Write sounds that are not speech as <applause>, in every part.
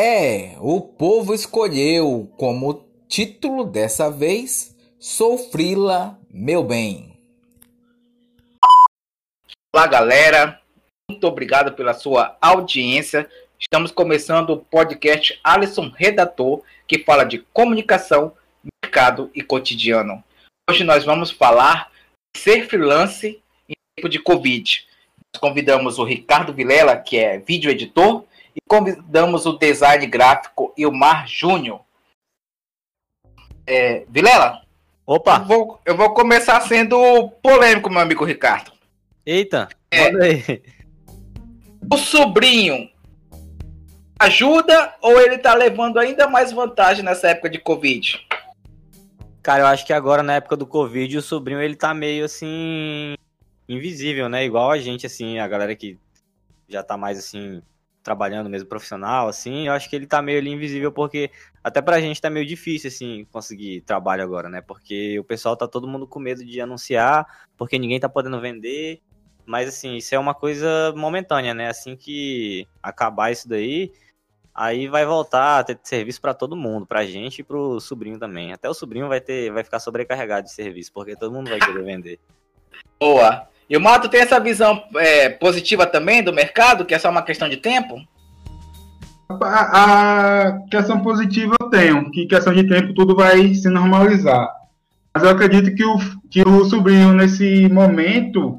É, o povo escolheu como título dessa vez Sou Frila, meu bem. Olá, galera. Muito obrigado pela sua audiência. Estamos começando o podcast Alisson Redator, que fala de comunicação, mercado e cotidiano. Hoje nós vamos falar de ser freelance em tempo de Covid. Nós convidamos o Ricardo Vilela, que é vídeo editor, e convidamos o design gráfico Ilmar Júnior. É, Vilela? Opa! Eu vou, eu vou começar sendo polêmico, meu amigo Ricardo. Eita, é, aí. O sobrinho ajuda ou ele tá levando ainda mais vantagem nessa época de Covid? Cara, eu acho que agora na época do Covid o sobrinho ele tá meio assim invisível, né? Igual a gente assim, a galera que já tá mais assim trabalhando mesmo profissional assim, eu acho que ele tá meio ali invisível porque até pra gente tá meio difícil assim conseguir trabalho agora, né? Porque o pessoal tá todo mundo com medo de anunciar, porque ninguém tá podendo vender. Mas assim, isso é uma coisa momentânea, né? Assim que acabar isso daí, aí vai voltar a ter serviço para todo mundo, pra gente e pro sobrinho também. Até o sobrinho vai ter, vai ficar sobrecarregado de serviço, porque todo mundo vai querer vender. Boa. E o Mato tem essa visão é, positiva também do mercado, que é só uma questão de tempo? A, a questão positiva eu tenho, que questão de tempo tudo vai se normalizar. Mas eu acredito que o, que o sobrinho, nesse momento,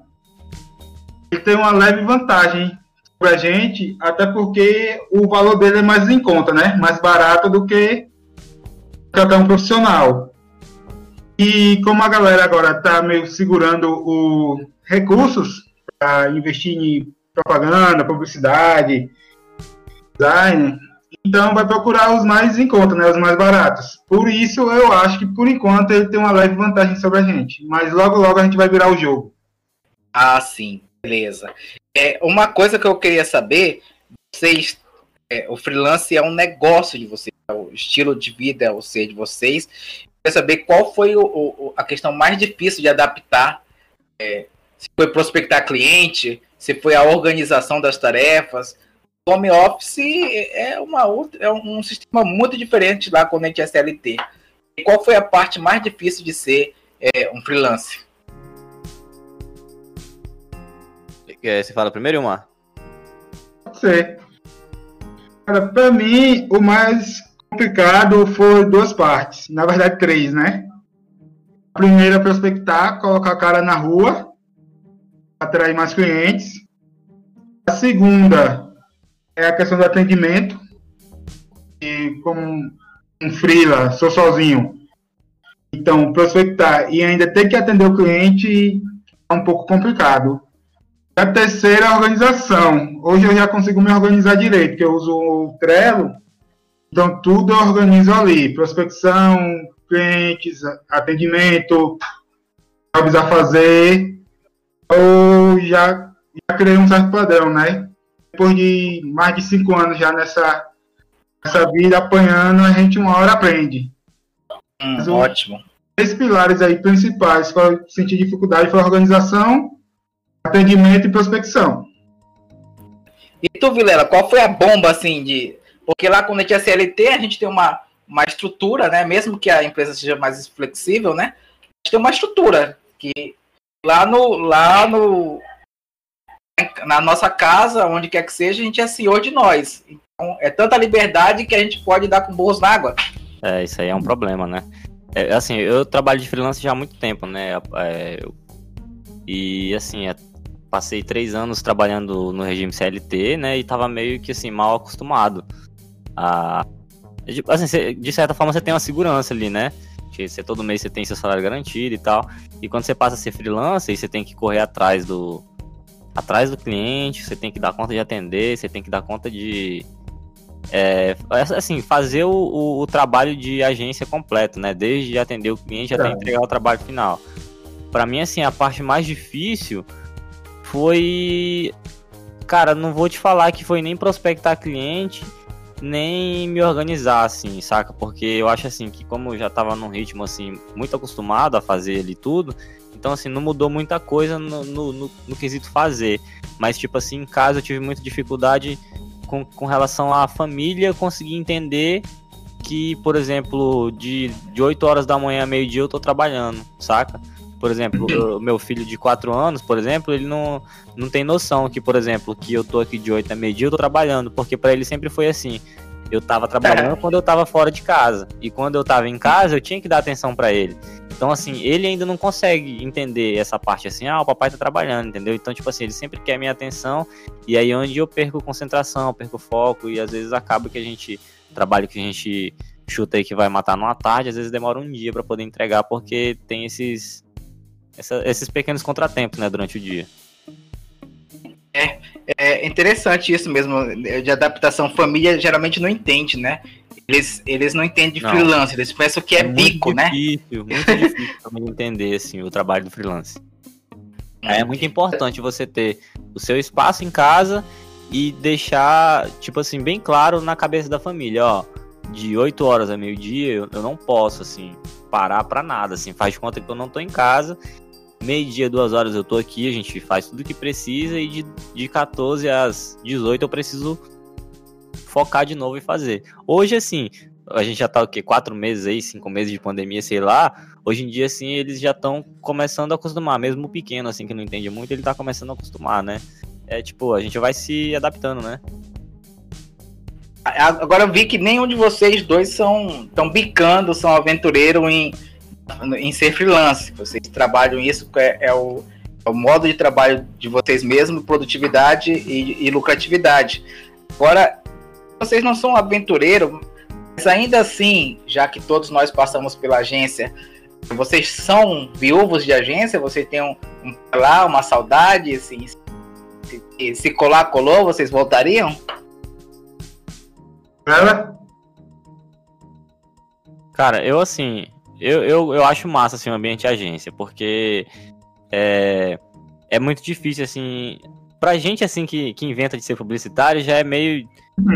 ele tem uma leve vantagem para a gente, até porque o valor dele é mais em conta, né? Mais barato do que até um profissional. E como a galera agora está meio segurando os recursos para investir em propaganda, publicidade, design, então vai procurar os mais em conta, né? Os mais baratos. Por isso eu acho que por enquanto ele tem uma leve vantagem sobre a gente. Mas logo logo a gente vai virar o jogo. Ah, sim. Beleza. É, uma coisa que eu queria saber, vocês, é, o freelance é um negócio de vocês, é o estilo de vida é o ser de vocês. Eu queria saber qual foi o, o, a questão mais difícil de adaptar, é, se foi prospectar cliente, se foi a organização das tarefas. O home office é, uma outra, é um sistema muito diferente lá quando a gente é CLT. E qual foi a parte mais difícil de ser é, um freelance? Você fala primeiro, Ilmar? Pode ser. Cara, pra mim, o mais complicado foi duas partes. Na verdade, três, né? A primeira é prospectar, colocar a cara na rua, atrair mais clientes. A segunda é a questão do atendimento. E como um freela, sou sozinho. Então, prospectar e ainda ter que atender o cliente é um pouco complicado. A terceira é a organização. Hoje eu já consigo me organizar direito, porque eu uso o Trello, então tudo eu organizo ali. Prospecção, clientes, atendimento, jobs a fazer. Eu já, já criei um certo padrão, né? Depois de mais de cinco anos já nessa, nessa vida apanhando, a gente uma hora aprende. Hum, ótimo. Três pilares aí principais que eu senti dificuldade foi a organização, atendimento e prospecção. E tu, Vilela, qual foi a bomba, assim, de... Porque lá quando a gente é CLT, a gente tem uma, uma estrutura, né? Mesmo que a empresa seja mais flexível, né? A gente tem uma estrutura que lá no... Lá no na nossa casa, onde quer que seja, a gente é senhor de nós. Então, é tanta liberdade que a gente pode dar com bolso na água. É, isso aí é um problema, né? É, assim, eu trabalho de freelance já há muito tempo, né? É, e assim, é, passei três anos trabalhando no regime CLT, né? E tava meio que assim, mal acostumado. A... Assim, de certa forma você tem uma segurança ali, né? Que você, todo mês você tem seu salário garantido e tal. E quando você passa a ser freelancer, você tem que correr atrás do. Atrás do cliente, você tem que dar conta de atender, você tem que dar conta de. É, assim, fazer o, o, o trabalho de agência completo, né? Desde atender o cliente até entregar o trabalho final. Para mim, assim, a parte mais difícil foi. Cara, não vou te falar que foi nem prospectar cliente, nem me organizar, assim, saca? Porque eu acho assim que como eu já tava num ritmo assim, muito acostumado a fazer ali tudo, então assim, não mudou muita coisa no, no, no, no quesito fazer. Mas, tipo assim, em casa eu tive muita dificuldade com, com relação à família conseguir entender que, por exemplo, de, de 8 horas da manhã a meio-dia eu tô trabalhando, saca? Por exemplo, o meu filho de 4 anos, por exemplo, ele não, não tem noção que, por exemplo, que eu tô aqui de 8 a meio-dia eu tô trabalhando, porque para ele sempre foi assim. Eu tava trabalhando quando eu tava fora de casa. E quando eu tava em casa, eu tinha que dar atenção para ele. Então, assim, ele ainda não consegue entender essa parte assim, ah, o papai tá trabalhando, entendeu? Então, tipo assim, ele sempre quer minha atenção. E aí onde eu perco concentração, perco foco, e às vezes acaba que a gente. Trabalho que a gente chuta aí que vai matar numa tarde, às vezes demora um dia para poder entregar, porque tem esses. Essa, esses pequenos contratempos, né, durante o dia. É, é interessante isso mesmo, de adaptação. Família geralmente não entende, né? Eles, eles não entendem de não. freelance, eles pensam que é, é bico, né? Difícil, muito <laughs> difícil também entender assim, o trabalho do freelance. É muito importante você ter o seu espaço em casa e deixar, tipo assim, bem claro na cabeça da família, ó. De 8 horas a meio-dia eu, eu, não posso, assim, parar pra nada, assim. Faz de conta que eu não tô em casa. Meio-dia, duas horas eu tô aqui, a gente faz tudo que precisa. E de, de 14 às 18 eu preciso focar de novo e fazer. Hoje, assim, a gente já tá o quê? Quatro meses aí, cinco meses de pandemia, sei lá. Hoje em dia, assim, eles já estão começando a acostumar. Mesmo o pequeno, assim, que não entende muito, ele tá começando a acostumar, né? É tipo, a gente vai se adaptando, né? Agora eu vi que nenhum de vocês dois são estão bicando, são aventureiro em, em ser freelance. Vocês trabalham isso, é, é, o, é o modo de trabalho de vocês mesmos, produtividade e, e lucratividade. Agora, vocês não são aventureiro, mas ainda assim, já que todos nós passamos pela agência, vocês são viúvos de agência? Você tem um, um lá, uma saudade? Assim, se, se colar, colou, vocês voltariam? Ela? Cara, eu assim, eu, eu, eu acho massa assim, o ambiente de agência, porque é, é muito difícil, assim, pra gente assim que, que inventa de ser publicitário, já é meio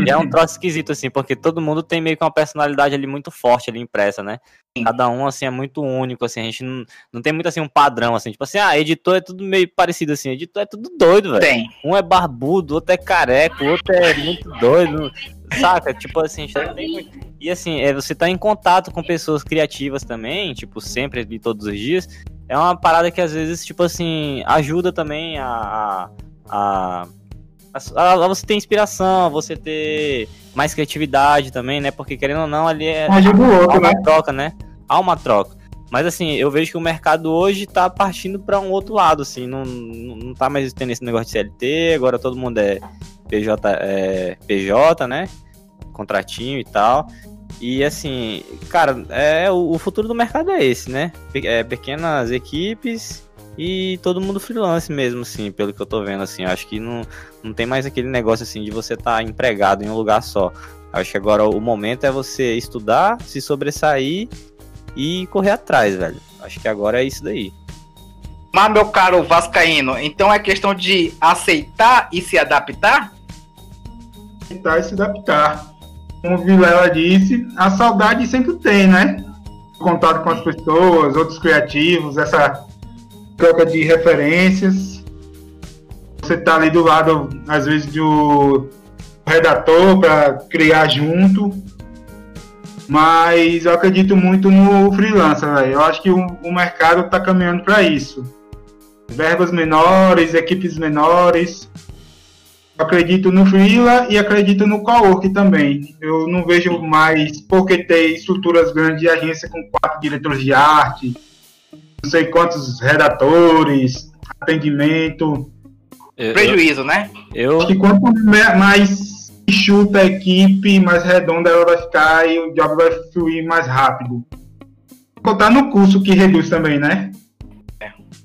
e é um <laughs> troço esquisito, assim, porque todo mundo tem meio que uma personalidade ali muito forte ali impressa, né? Cada um, assim, é muito único, assim, a gente não, não tem muito, assim, um padrão, assim, tipo assim, ah, editor é tudo meio parecido, assim, editor é tudo doido, velho. Tem. Um é barbudo, outro é careca, o outro é muito doido, saca? Tipo assim, a tem muito... E assim, é, você tá em contato com pessoas criativas também, tipo, sempre ali, todos os dias, é uma parada que às vezes, tipo assim, ajuda também a, a, a você ter inspiração, você ter mais criatividade também, né? Porque querendo ou não, ali é Ajuda o outro, há uma né? troca, né? Há uma troca. Mas assim, eu vejo que o mercado hoje tá partindo para um outro lado, assim, não, não, não tá mais tendo esse negócio de CLT, agora todo mundo é PJ, é, PJ, né? Contratinho e tal. E assim, cara, é, o, o futuro do mercado é esse, né? É, pequenas equipes e todo mundo freelance mesmo, assim, pelo que eu tô vendo, assim. Acho que não, não tem mais aquele negócio, assim, de você estar tá empregado em um lugar só. Acho que agora o momento é você estudar, se sobressair e correr atrás, velho. Acho que agora é isso daí. Mas, meu caro Vascaíno, então é questão de aceitar e se adaptar? Aceitar e se adaptar. Como Vilela disse, a saudade sempre tem, né? Contato com as pessoas, outros criativos, essa troca de referências. Você tá ali do lado, às vezes, do redator para criar junto. Mas eu acredito muito no freelancer, velho. Eu acho que o, o mercado está caminhando para isso. Verbas menores, equipes menores. Eu acredito no freela e acredito no co-work também. Eu não vejo mais porque ter estruturas grandes de agência com quatro diretores de arte, não sei quantos redatores, atendimento. Eu, Prejuízo, eu, né? Eu... Acho que quanto mais chuta a equipe, mais redonda ela vai ficar e o job vai fluir mais rápido. Contar no curso que reduz também, né?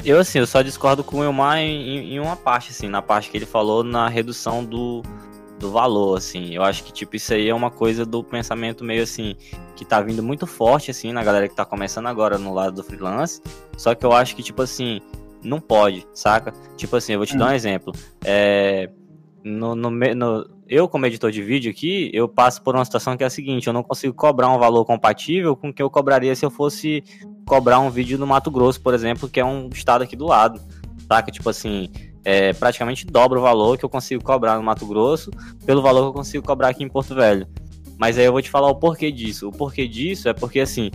Eu, assim, eu só discordo com o Elmar em, em uma parte, assim, na parte que ele falou na redução do, do valor, assim. Eu acho que, tipo, isso aí é uma coisa do pensamento meio assim, que tá vindo muito forte, assim, na galera que tá começando agora no lado do freelance. Só que eu acho que, tipo assim, não pode, saca? Tipo assim, eu vou te dar um hum. exemplo. É, no, no, no, eu, como editor de vídeo aqui, eu passo por uma situação que é a seguinte: eu não consigo cobrar um valor compatível com o que eu cobraria se eu fosse cobrar um vídeo no Mato Grosso, por exemplo, que é um estado aqui do lado. Saca? Tipo assim, é, praticamente dobra o valor que eu consigo cobrar no Mato Grosso pelo valor que eu consigo cobrar aqui em Porto Velho. Mas aí eu vou te falar o porquê disso. O porquê disso é porque, assim,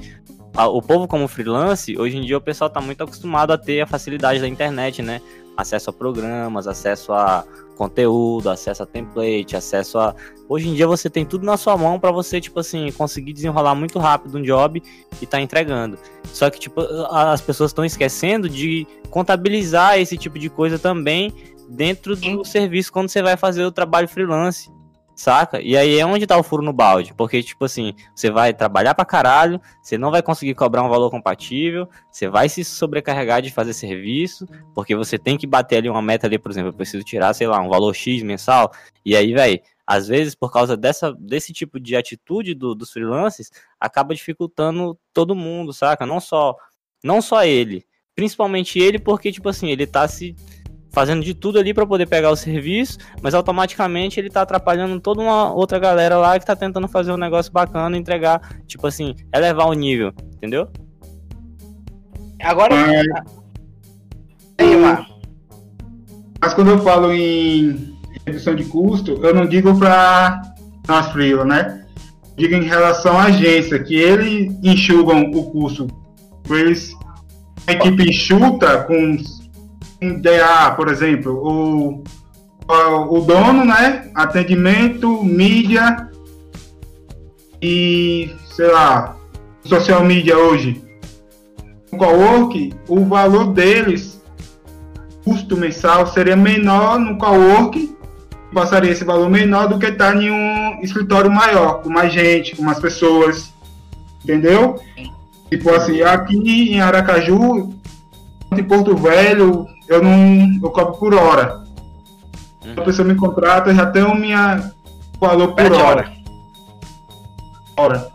a, o povo como freelance, hoje em dia o pessoal tá muito acostumado a ter a facilidade da internet, né? Acesso a programas, acesso a conteúdo, acesso a template, acesso a. Hoje em dia você tem tudo na sua mão para você, tipo assim, conseguir desenrolar muito rápido um job e tá entregando. Só que, tipo, as pessoas estão esquecendo de contabilizar esse tipo de coisa também dentro do serviço quando você vai fazer o trabalho freelance. Saca? E aí é onde tá o furo no balde. Porque, tipo assim, você vai trabalhar pra caralho, você não vai conseguir cobrar um valor compatível, você vai se sobrecarregar de fazer serviço, porque você tem que bater ali uma meta ali, por exemplo, eu preciso tirar, sei lá, um valor X mensal. E aí, velho, às vezes, por causa dessa, desse tipo de atitude do, dos freelancers, acaba dificultando todo mundo, saca? Não só, não só ele. Principalmente ele, porque, tipo assim, ele tá se fazendo de tudo ali para poder pegar o serviço, mas automaticamente ele tá atrapalhando toda uma outra galera lá que tá tentando fazer um negócio bacana, entregar, tipo assim, elevar o nível, entendeu? Agora. É... Aí, mas quando eu falo em redução de custo, eu não digo para nós freela, né? Digo em relação à agência, que eles enxugam o custo. Eles, a equipe enxuta com DA, por exemplo, o, o dono, né? Atendimento, mídia e, sei lá, social media hoje. O cowork, o valor deles, custo mensal, seria menor no cowork, passaria esse valor menor do que estar tá em um escritório maior, com mais gente, com mais pessoas, entendeu? Tipo assim, aqui em Aracaju, em Porto Velho, eu não eu cobro por hora. Uhum. A pessoa me contrata, eu já tenho minha valor por hora. hora. hora.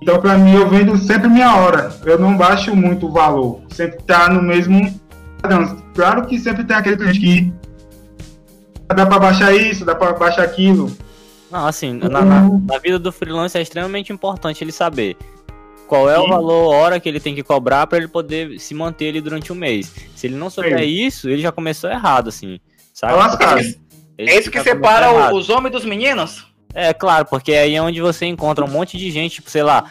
Então, para mim, eu vendo sempre minha hora. Eu não baixo muito o valor. Sempre tá no mesmo Claro que sempre tem aquele cliente que dá para baixar isso, dá para baixar aquilo. Não, assim, na, na, uhum. na, vida do freelancer é extremamente importante ele saber qual é Sim. o valor hora que ele tem que cobrar para ele poder se manter ali durante um mês. Se ele não souber Sim. isso, ele já começou errado, assim. Sabe? é isso que separa os homens dos meninos? É, claro, porque aí é onde você encontra um monte de gente, tipo, sei lá,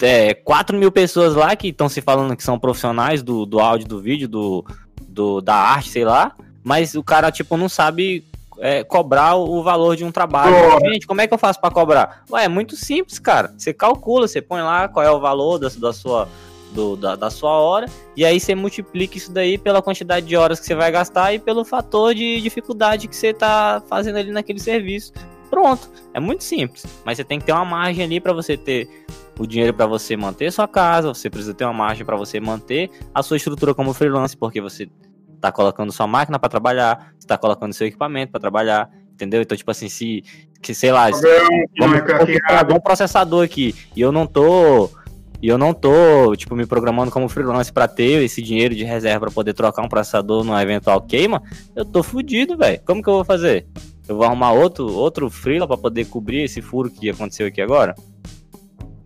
é, 4 mil pessoas lá que estão se falando que são profissionais do, do áudio, do vídeo, do, do, da arte, sei lá, mas o cara, tipo, não sabe é, cobrar o valor de um trabalho. Gente, como é que eu faço para cobrar? Ué, é muito simples, cara. Você calcula, você põe lá qual é o valor da, da sua do, da, da, sua hora, e aí você multiplica isso daí pela quantidade de horas que você vai gastar e pelo fator de dificuldade que você está fazendo ali naquele serviço. Pronto, é muito simples, mas você tem que ter uma margem ali para você ter o dinheiro para você manter sua casa, você precisa ter uma margem para você manter a sua estrutura como freelance, porque você tá colocando sua máquina para trabalhar, você tá colocando seu equipamento para trabalhar, entendeu? Então, tipo assim, se, que sei lá, se, vamos, um processador aqui e eu não tô e eu não tô, tipo, me programando como freelance para ter esse dinheiro de reserva para poder trocar um processador numa eventual queima, eu tô fudido, velho. Como que eu vou fazer? Eu vou arrumar outro outro freela para poder cobrir esse furo que aconteceu aqui agora?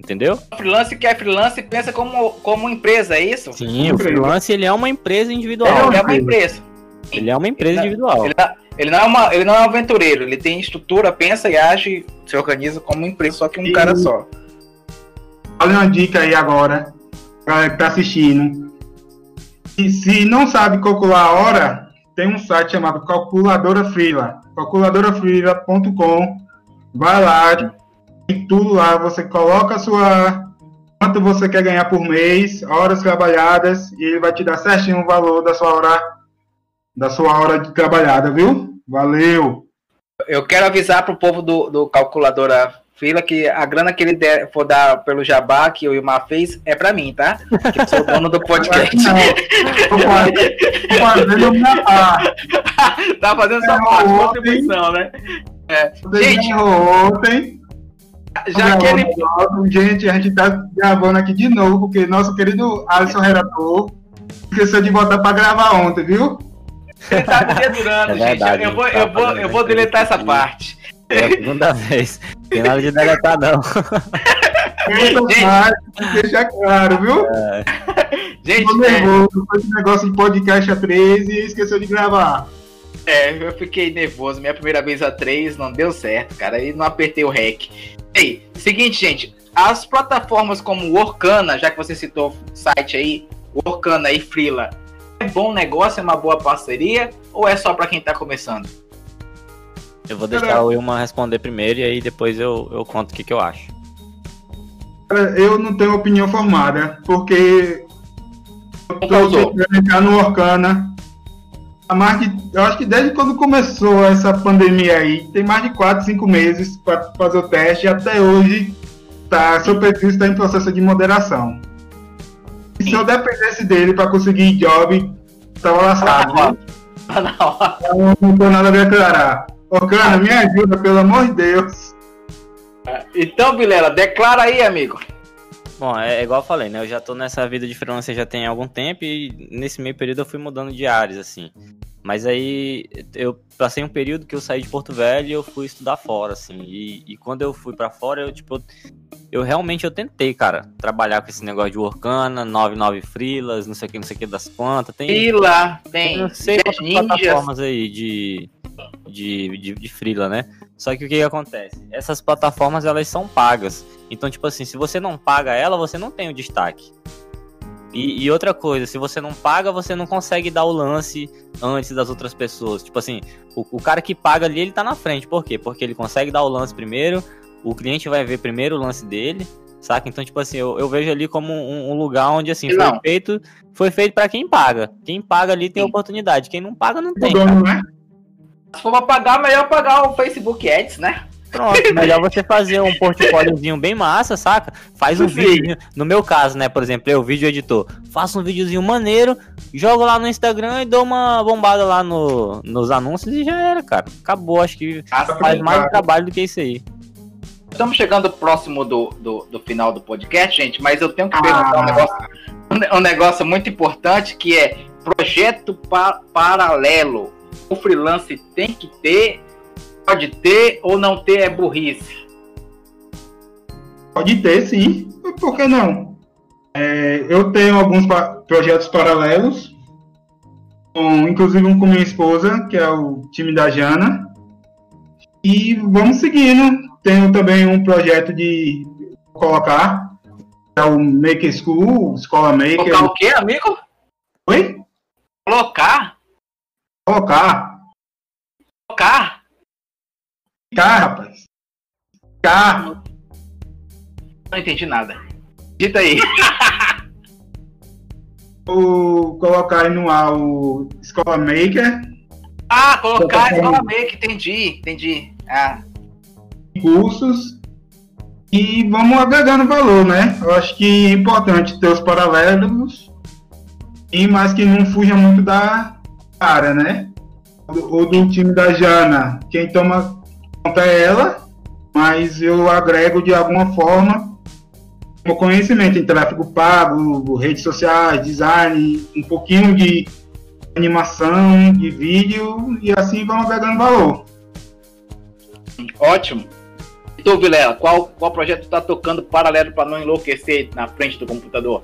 Entendeu? O freelance que é freelance pensa como, como empresa, é isso? Sim, o freelance ele é uma empresa individual. Ele é uma empresa. Ele é uma empresa ele individual. Ele, não, ele, não é uma, ele não é um aventureiro, ele tem estrutura, pensa e age, se organiza como uma empresa, só que um e... cara só. Olha uma dica aí agora, galera que tá assistindo. E se não sabe calcular a hora, tem um site chamado Calculadora Freela, calculadorafreela.com. Vai lá, tem tudo lá, você coloca a sua quanto você quer ganhar por mês, horas trabalhadas, e ele vai te dar certinho o valor da sua hora da sua hora de trabalhada, viu? Valeu! Eu quero avisar pro povo do, do calculadora fila que a grana que ele der, for dar pelo jabá que o Ilmar fez é pra mim, tá? Que eu sou o dono do podcast. Não, tô fazendo minha parte. <laughs> tá fazendo sua parte, contribuição, né? É. Gente, ontem já que ele. Gente, a gente tá gravando aqui de novo, porque nosso querido Alisson Relator esqueceu de botar pra gravar ontem, viu? Ele tá me dedurando, é verdade, gente. Eu, vou, eu, vou, eu vou deletar essa parte. É a segunda vez. Tem nada de deletar, não. <laughs> Gente, deixa claro, viu? É. Gente, Tô nervoso, é... esse negócio de podcast a 13 e esqueceu de gravar. É, eu fiquei nervoso. Minha primeira vez a três não deu certo, cara. E não apertei o REC. Ei, seguinte, gente. As plataformas como o Orkana, já que você citou o site aí, Orkana e Freela, é bom negócio, é uma boa parceria? Ou é só para quem tá começando? Eu vou deixar o Wilma responder primeiro e aí depois eu, eu conto o que, que eu acho. Eu não tenho opinião formada, porque eu tô tentando entrar no Orkana. Há mais de, eu acho que desde quando começou essa pandemia aí, tem mais de 4, 5 meses para fazer o teste e até hoje tá, seu perfil está em processo de moderação. E se eu dependesse dele para conseguir job, tava lascado. Hora. Eu não tenho nada a declarar. Orkana, me ajuda, pelo amor de Deus. Então, Vilela, declara aí, amigo. Bom, é, é igual eu falei, né? Eu já tô nessa vida de freelancer já tem algum tempo e nesse meio período eu fui mudando de áreas, assim. Mas aí eu passei um período que eu saí de Porto Velho e eu fui estudar fora, assim. E, e quando eu fui pra fora, eu, tipo, eu realmente eu tentei, cara, trabalhar com esse negócio de Workana, 99 frilas, não sei o que, não sei o que das quantas. Tem, Fila, tem tem sei ninjas. plataformas aí de, de, de, de freela, né? Só que o que, que acontece? Essas plataformas, elas são pagas. Então, tipo assim, se você não paga ela, você não tem o destaque. E, e outra coisa, se você não paga, você não consegue dar o lance antes das outras pessoas. Tipo assim, o, o cara que paga ali, ele tá na frente. Por quê? Porque ele consegue dar o lance primeiro, o cliente vai ver primeiro o lance dele, saca? Então, tipo assim, eu, eu vejo ali como um, um lugar onde, assim, foi Não. feito, foi feito para quem paga. Quem paga ali tem Sim. oportunidade. Quem não paga, não O tem. cara. dono, né? Se for pra pagar, melhor pagar o Facebook Ads, né? Pronto, melhor você fazer um portfóliozinho bem massa, saca? Faz um Sim. vídeo. No meu caso, né, por exemplo, eu, vídeo editor, faço um videozinho maneiro, jogo lá no Instagram e dou uma bombada lá no, nos anúncios e já era, cara. Acabou, acho que faz mais cara. trabalho do que isso aí. Estamos chegando próximo do, do, do final do podcast, gente, mas eu tenho que perguntar um, Ah. negócio, um negócio muito importante que é projeto pa- paralelo. O freelance tem que ter, pode ter ou não ter é burrice. Pode ter, sim. Por que não? É, eu tenho alguns pa- projetos paralelos, com, inclusive um com minha esposa, que é o time da Jana. E vamos seguindo. Tenho também um projeto de colocar, é o Maker School, Escola Maker. Colocar o quê, amigo? Oi? Colocar? Colocar. Colocar? Cá, rapaz. Cá. Não entendi nada. Dita aí. <laughs> O, colocar aí no ar o Escola Maker. Ah, colocar escola que entendi, entendi. Ah, cursos e vamos agregando valor, né? Eu acho que é importante ter os paralelos e mais que não fuja muito da área, né? Ou do time da Jana, quem toma conta é ela, mas eu agrego de alguma forma o conhecimento em tráfego pago, redes sociais, design, um pouquinho de animação, de vídeo e assim vamos agregando valor. ótimo. E tu, Vilela, qual, qual projeto tu tá tocando paralelo para não enlouquecer na frente do computador?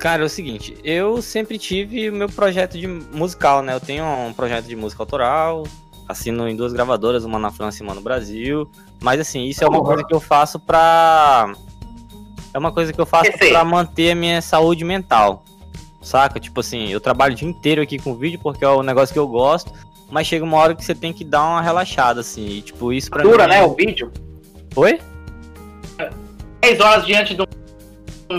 Cara, é o seguinte, eu sempre tive o meu projeto de musical, né? Eu tenho um projeto de música autoral, assino em duas gravadoras, uma na França e uma no Brasil. Mas assim, isso é uma coisa que eu faço pra. É uma coisa que eu faço aí. pra manter a minha saúde mental. Saca? Tipo assim, eu trabalho o dia inteiro aqui com vídeo porque é o negócio que eu gosto. Mas chega uma hora que você tem que dar uma relaxada, assim. E, tipo, isso pra Dura, mim. né? O vídeo. Oi? 10 horas diante um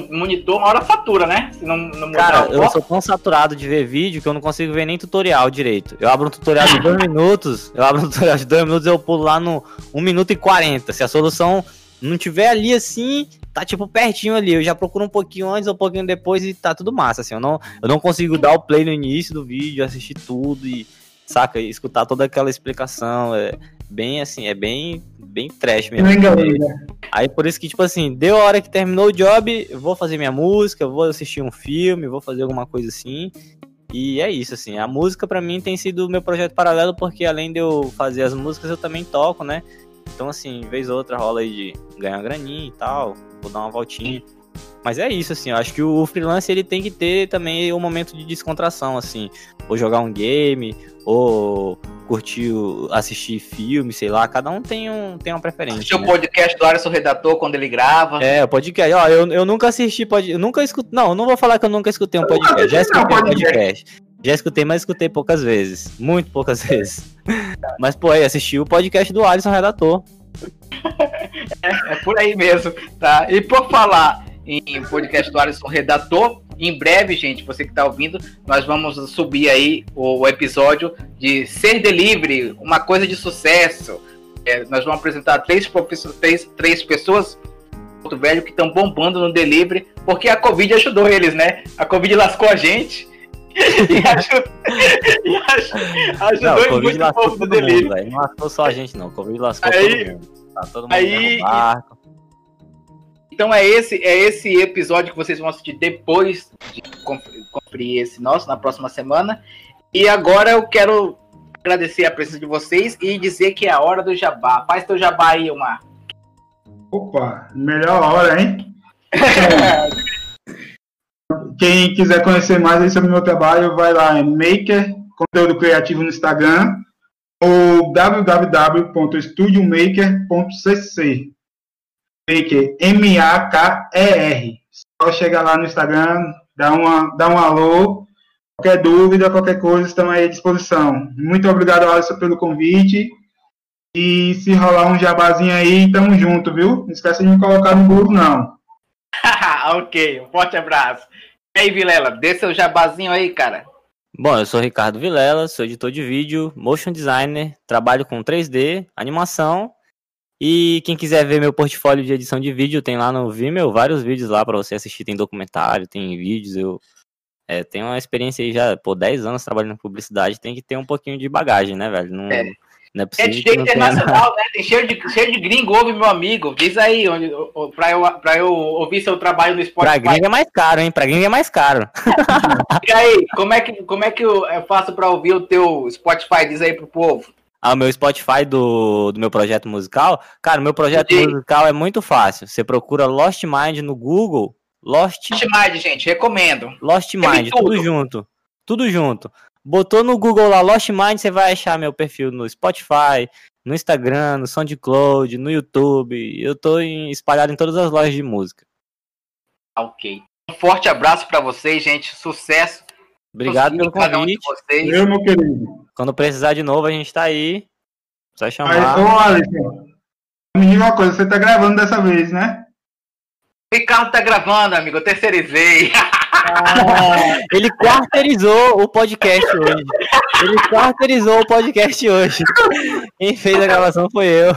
monitor, uma hora fatura, né? Se não, não Cara, eu sou tão saturado de ver vídeo que eu não consigo ver nem tutorial direito. Eu abro um tutorial de dois <laughs> minutos, eu abro um tutorial de dois minutos eu pulo lá no 1 minuto e 40. Se a solução não tiver ali assim, tá tipo pertinho ali. Eu já procuro um pouquinho antes ou um pouquinho depois e tá tudo massa, assim. Eu não, eu não consigo dar o play no início do vídeo, assistir tudo e, saca, e escutar toda aquela explicação. É bem assim, é bem, bem trash mesmo. Aí por isso que, tipo assim, deu a hora que terminou o job, vou fazer minha música, vou assistir um filme, vou fazer alguma coisa assim. E é isso, assim. A música pra mim tem sido o meu projeto paralelo, porque além de eu fazer as músicas, eu também toco, né? Então, assim, vez ou outra rola aí de ganhar uma graninha e tal, vou dar uma voltinha. Mas é isso, assim, eu acho que o freelance ele tem que ter também um momento de descontração, assim. Ou jogar um game, ou curtir, assistir filme, sei lá, cada um tem, um, tem uma preferência. Assistiu né? o podcast do Alisson Redator quando ele grava. É, o podcast. Ó, eu, eu nunca assisti podcast. Eu nunca escutei. Não, eu não vou falar que eu nunca escutei um podcast. Já escutei um podcast. Já escutei, mas escutei poucas vezes. Muito poucas vezes. Mas, pô, aí assisti o podcast do Alisson Redator. <laughs> É, é por aí mesmo, tá? E por falar em podcast do Alisson Redator, em breve, gente, você que tá ouvindo, nós vamos subir aí o, episódio de Ser Delivery, uma coisa de sucesso. É, nós vamos apresentar três, três, três pessoas Porto Velho que estão bombando no delivery, porque a Covid ajudou eles, né? A Covid lascou a gente. <laughs> e ajudou, e ajudou não, muito Covid lascou povo do delivery. mundo. Não lascou só a gente, não. Covid lascou Aí- todo mundo. Tá todo mundo aí- no barco. Então é esse, é esse episódio que vocês vão assistir depois de conf- conferir esse nosso na próxima semana. E agora eu quero agradecer a presença de vocês e dizer que é a hora do jabá. Faz teu jabá aí, Omar. Opa, melhor hora, hein? <laughs> Quem quiser conhecer mais sobre o meu trabalho, vai lá em Maker, conteúdo criativo no Instagram, ou www.studiomaker.cc. Maker, M-A-K-E-R. Só chegar lá no Instagram, dá, uma, dá um alô. Qualquer dúvida, qualquer coisa, estamos aí à disposição. Muito obrigado, Alisson, pelo convite. E se rolar um jabazinho aí, tamo junto, viu? Não esqueça de me colocar no grupo, não. <laughs> ok, um forte abraço. E aí, Vilela, dê seu jabazinho aí, cara. Bom, eu sou o Ricardo Vilela, sou editor de vídeo, motion designer, trabalho com 3D, animação. E quem quiser ver meu portfólio de edição de vídeo, tem lá no Vimeo vários vídeos lá pra você assistir. Tem documentário, tem vídeos. Eu é, tenho uma experiência aí já, pô, 10 anos trabalhando em publicidade. Tem que ter um pouquinho de bagagem, né, velho? Não É. não é É possível. Que não internacional, né? Tem cheio de, cheio de gringo, ouve, meu amigo. Diz aí, onde, pra, eu, pra eu ouvir seu trabalho no Pra Spotify. gringa é mais caro, hein? Pra gringa é mais caro. <laughs> E aí, como é que, como é que eu eu faço pra ouvir o teu Spotify? Diz aí pro povo. Ah, o meu Spotify do, do meu projeto musical, cara, o meu projeto DJ. musical é muito fácil. Você procura Lost Mind no Google, Lost, Lost Mind, gente, recomendo. Lost Mind, tudo. tudo. junto. Tudo junto. Botou no Google lá Lost Mind, você vai achar meu perfil no Spotify, no Instagram, no SoundCloud, no YouTube. Eu tô em- espalhado em todas as lojas de música. Ok. Um forte abraço pra vocês, gente. Sucesso. Obrigado pelo um de convite. vocês. Eu, meu querido. Quando precisar de novo, a gente tá aí. Só Mas, chamar. ô, Alisson, me diga uma coisa, você tá gravando dessa vez, né? Ricardo tá gravando, amigo. Eu terceirizei. <laughs> Ele quarteirizou o podcast hoje. Ele quarteirizou o podcast hoje. Quem fez a gravação foi eu.